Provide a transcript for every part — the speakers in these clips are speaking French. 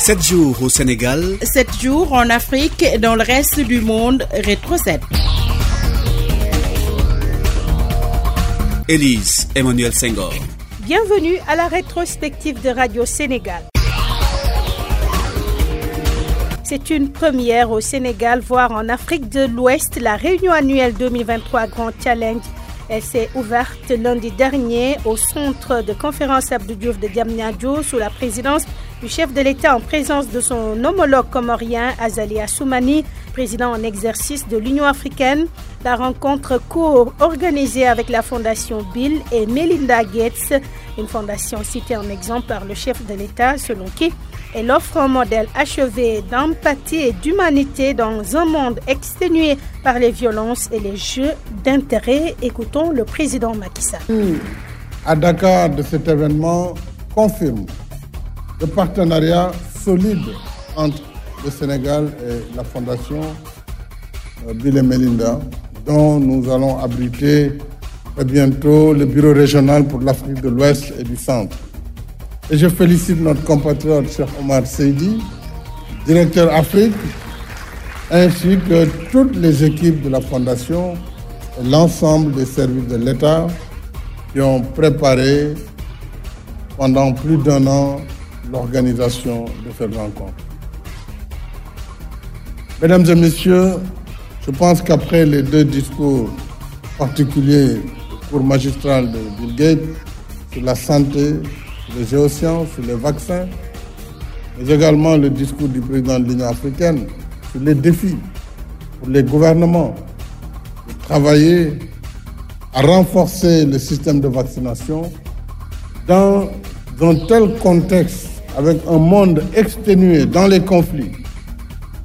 7 jours au Sénégal. 7 jours en Afrique et dans le reste du monde. Rétro 7. Élise Emmanuel Senghor. Bienvenue à la rétrospective de Radio Sénégal. C'est une première au Sénégal, voire en Afrique de l'Ouest, la réunion annuelle 2023 Grand Challenge. Elle s'est ouverte lundi dernier au centre de conférence Abdou Diouf de Diamniadio sous la présidence du chef de l'État en présence de son homologue comorien Azali Assoumani, président en exercice de l'Union africaine. La rencontre co-organisée avec la fondation Bill et Melinda Gates, une fondation citée en exemple par le chef de l'État selon qui elle offre un modèle achevé d'empathie et d'humanité dans un monde exténué par les violences et les jeux d'intérêt. Écoutons le président Macky Sall. À Dakar de cet événement confirme le partenariat solide entre le Sénégal et la fondation Bill et Melinda, dont nous allons abriter très bientôt le bureau régional pour l'Afrique de l'Ouest et du Centre. Et je félicite notre compatriote Cheikh Omar Seydi, directeur Afrique, ainsi que toutes les équipes de la Fondation et l'ensemble des services de l'État qui ont préparé pendant plus d'un an l'organisation de cette rencontre. Mesdames et Messieurs, je pense qu'après les deux discours particuliers du cours magistral de Bill Gates sur la santé, les géosciences, sur les vaccins, mais également le discours du président de l'Union africaine sur les défis pour les gouvernements de travailler à renforcer le système de vaccination dans un tel contexte, avec un monde exténué dans les conflits,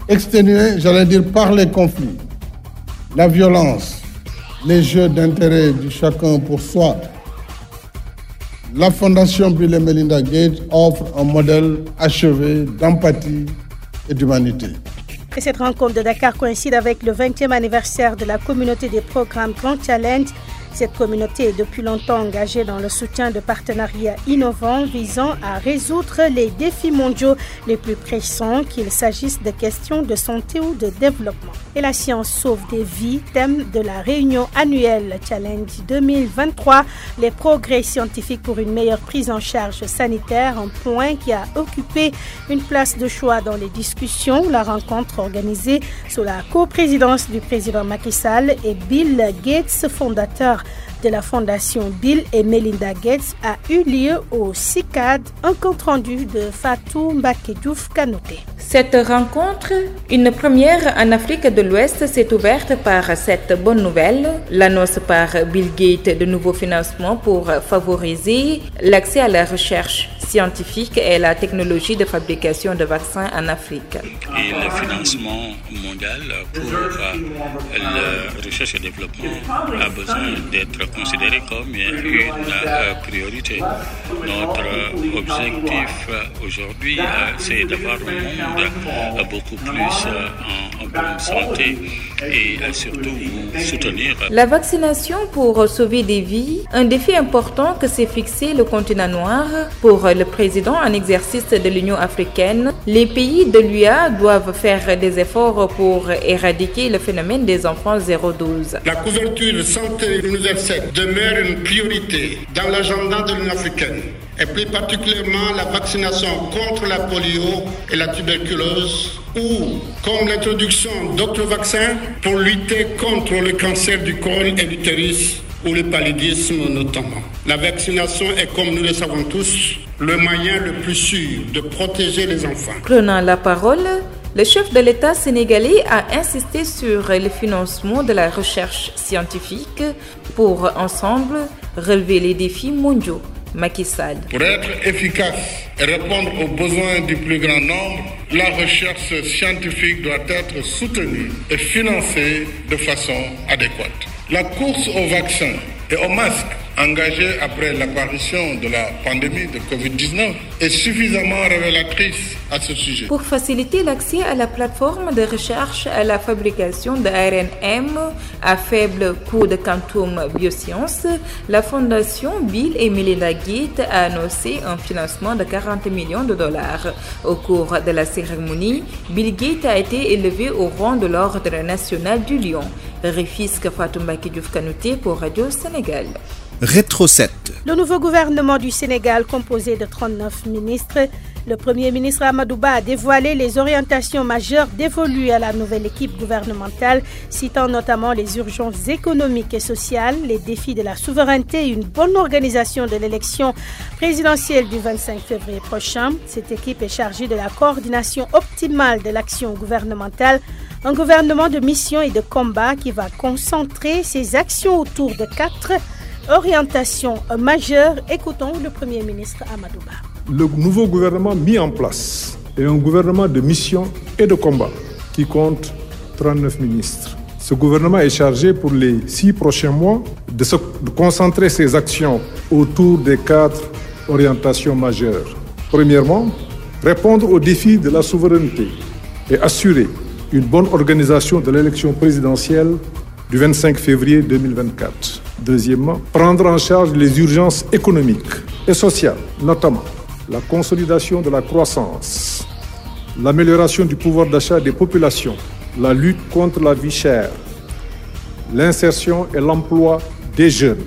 exténué, j'allais dire, par les conflits, la violence, les jeux d'intérêt du chacun pour soi, la Fondation Bill et Melinda Gates offre un modèle achevé d'empathie et d'humanité. Et cette rencontre de Dakar coïncide avec le 20e anniversaire de la communauté des programmes Grand Challenge. Cette communauté est depuis longtemps engagée dans le soutien de partenariats innovants visant à résoudre les défis mondiaux les plus pressants, qu'il s'agisse de questions de santé ou de développement. Et la science sauve des vies, thème de la réunion annuelle Challenge 2023, les progrès scientifiques pour une meilleure prise en charge sanitaire, un point qui a occupé une place de choix dans les discussions. La rencontre organisée sous la coprésidence du président Macky Sall et Bill Gates, fondateur de la fondation Bill et Melinda Gates a eu lieu au CICAD, un compte rendu de Fatou Mbakedouf Kanoté. Cette rencontre, une première en Afrique de l'Ouest, s'est ouverte par cette bonne nouvelle, l'annonce par Bill Gates de nouveaux financements pour favoriser l'accès à la recherche scientifique et la technologie de fabrication de vaccins en Afrique. Et le financement mondial pour la recherche et développement a besoin d'être considéré comme une priorité. Notre objectif aujourd'hui, c'est d'avoir un monde beaucoup plus en bonne santé et surtout soutenir. La vaccination pour sauver des vies, un défi important que s'est fixé le continent noir pour le président en exercice de l'Union africaine, les pays de l'UA doivent faire des efforts pour éradiquer le phénomène des enfants 0-12. La couverture santé universelle demeure une priorité dans l'agenda de l'Union africaine et plus particulièrement la vaccination contre la polio et la tuberculose ou comme l'introduction d'autres vaccins pour lutter contre le cancer du col et l'utérus ou le paludisme notamment. La vaccination est, comme nous le savons tous, le moyen le plus sûr de protéger les enfants. Prenant la parole, le chef de l'État sénégalais a insisté sur le financement de la recherche scientifique pour ensemble relever les défis mondiaux. Macky Sall. Pour être efficace et répondre aux besoins du plus grand nombre, la recherche scientifique doit être soutenue et financée de façon adéquate. La course aux vaccins et aux masques engagée après l'apparition de la pandémie de Covid-19 est suffisamment révélatrice à ce sujet. Pour faciliter l'accès à la plateforme de recherche à la fabrication de ARNM à faible coût de quantum biosciences, la fondation Bill et Melinda Gates a annoncé un financement de 40 millions de dollars. Au cours de la cérémonie, Bill Gates a été élevé au rang de l'Ordre national du Lion. Rifisque Fatoumaki Diouf Kanouté pour Radio Sénégal. Rétro 7. Le nouveau gouvernement du Sénégal, composé de 39 ministres, le Premier ministre Amadouba a dévoilé les orientations majeures dévolues à la nouvelle équipe gouvernementale, citant notamment les urgences économiques et sociales, les défis de la souveraineté et une bonne organisation de l'élection présidentielle du 25 février prochain. Cette équipe est chargée de la coordination optimale de l'action gouvernementale un gouvernement de mission et de combat qui va concentrer ses actions autour de quatre orientations majeures. Écoutons le Premier ministre Amadouba. Le nouveau gouvernement mis en place est un gouvernement de mission et de combat qui compte 39 ministres. Ce gouvernement est chargé pour les six prochains mois de, concentrer ses actions autour des quatre orientations majeures. Premièrement, répondre aux défis de la souveraineté et assurer une bonne organisation de l'élection présidentielle du 25 février 2024. Deuxièmement, prendre en charge les urgences économiques et sociales, notamment la consolidation de la croissance, l'amélioration du pouvoir d'achat des populations, la lutte contre la vie chère, l'insertion et l'emploi des jeunes,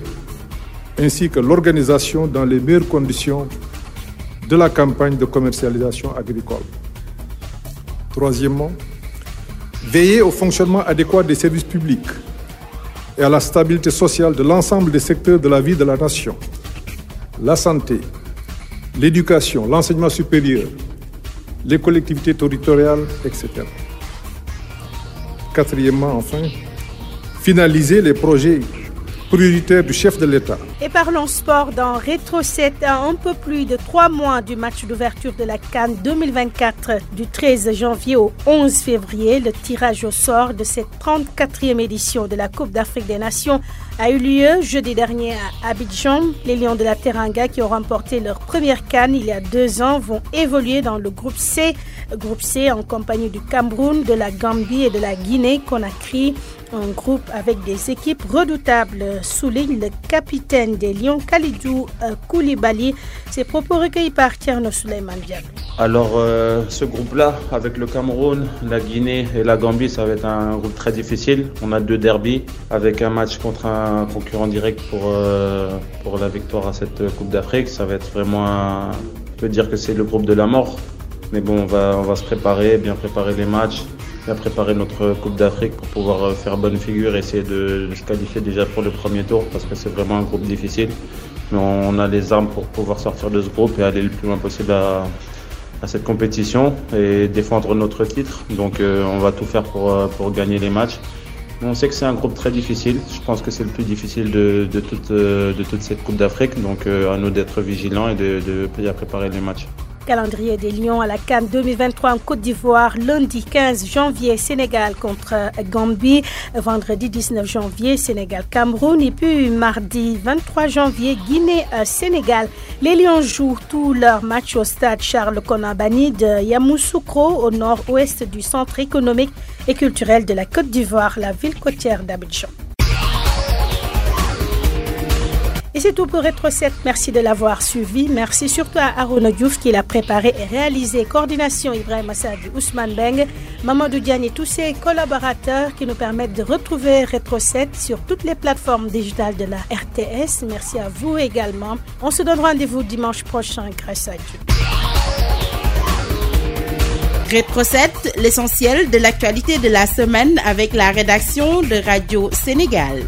ainsi que l'organisation dans les meilleures conditions de la campagne de commercialisation agricole. Troisièmement, veiller au fonctionnement adéquat des services publics et à la stabilité sociale de l'ensemble des secteurs de la vie de la nation. La santé, l'éducation, l'enseignement supérieur, les collectivités territoriales, etc. Quatrièmement, enfin, finaliser les projets prioritaire du chef de l'État. Et parlons sport dans Rétro 7 à un peu plus de trois mois du match d'ouverture de la Cannes 2024 du 13 janvier au 11 février. Le tirage au sort de cette 34e édition de la Coupe d'Afrique des Nations a eu lieu jeudi dernier à Abidjan. Les Lions de la Teranga qui ont remporté leur première canne il y a deux ans vont évoluer dans le groupe C. Groupe C en compagnie du Cameroun, de la Gambie et de la Guinée-Conakry. Un groupe avec des équipes redoutables, souligne le capitaine des Lions, Khalidou Koulibaly. Ses propos recueillis par Tierno Suleiman Diallo. Alors, euh, ce groupe-là, avec le Cameroun, la Guinée et la Gambie, ça va être un groupe très difficile. On a deux derbies avec un match contre un concurrent direct pour, euh, pour la victoire à cette Coupe d'Afrique. Ça va être vraiment, on peut dire que c'est le groupe de la mort. Mais bon, on va, on va se préparer, bien préparer les matchs, bien préparer notre Coupe d'Afrique pour pouvoir faire bonne figure, essayer de, se qualifier déjà pour le premier tour parce que c'est vraiment un groupe difficile. Mais on a les armes pour pouvoir sortir de ce groupe et aller le plus loin possible à, à cette compétition et défendre notre titre. Donc euh, on va tout faire pour, pour gagner les matchs. On sait que c'est un groupe très difficile. Je pense que c'est le plus difficile de, toute, cette Coupe d'Afrique. Donc euh, à nous d'être vigilants et de, de préparer les matchs. Calendrier des Lions à la Cannes 2023 en Côte d'Ivoire, lundi 15 janvier, Sénégal contre Gambie, vendredi 19 janvier, Sénégal-Cameroun, et puis mardi 23 janvier, Guinée-Sénégal. Les Lions jouent tous leurs matchs au stade Charles Konabani de Yamoussoukro, au nord-ouest du centre économique et culturel de la Côte d'Ivoire, la ville côtière d'Abidjan. Et c'est tout pour Retro 7. Merci de l'avoir suivi. Merci surtout à Aruna Diouf qui l'a préparé et réalisé. Coordination Ibrahim Assadi, Ousmane Beng, Mamadou Diagne et tous ses collaborateurs qui nous permettent de retrouver Retro 7 sur toutes les plateformes digitales de la RTS. Merci à vous également. On se donne rendez-vous dimanche prochain grâce à Dieu. Rétro 7, l'essentiel de l'actualité de la semaine avec la rédaction de Radio Sénégal.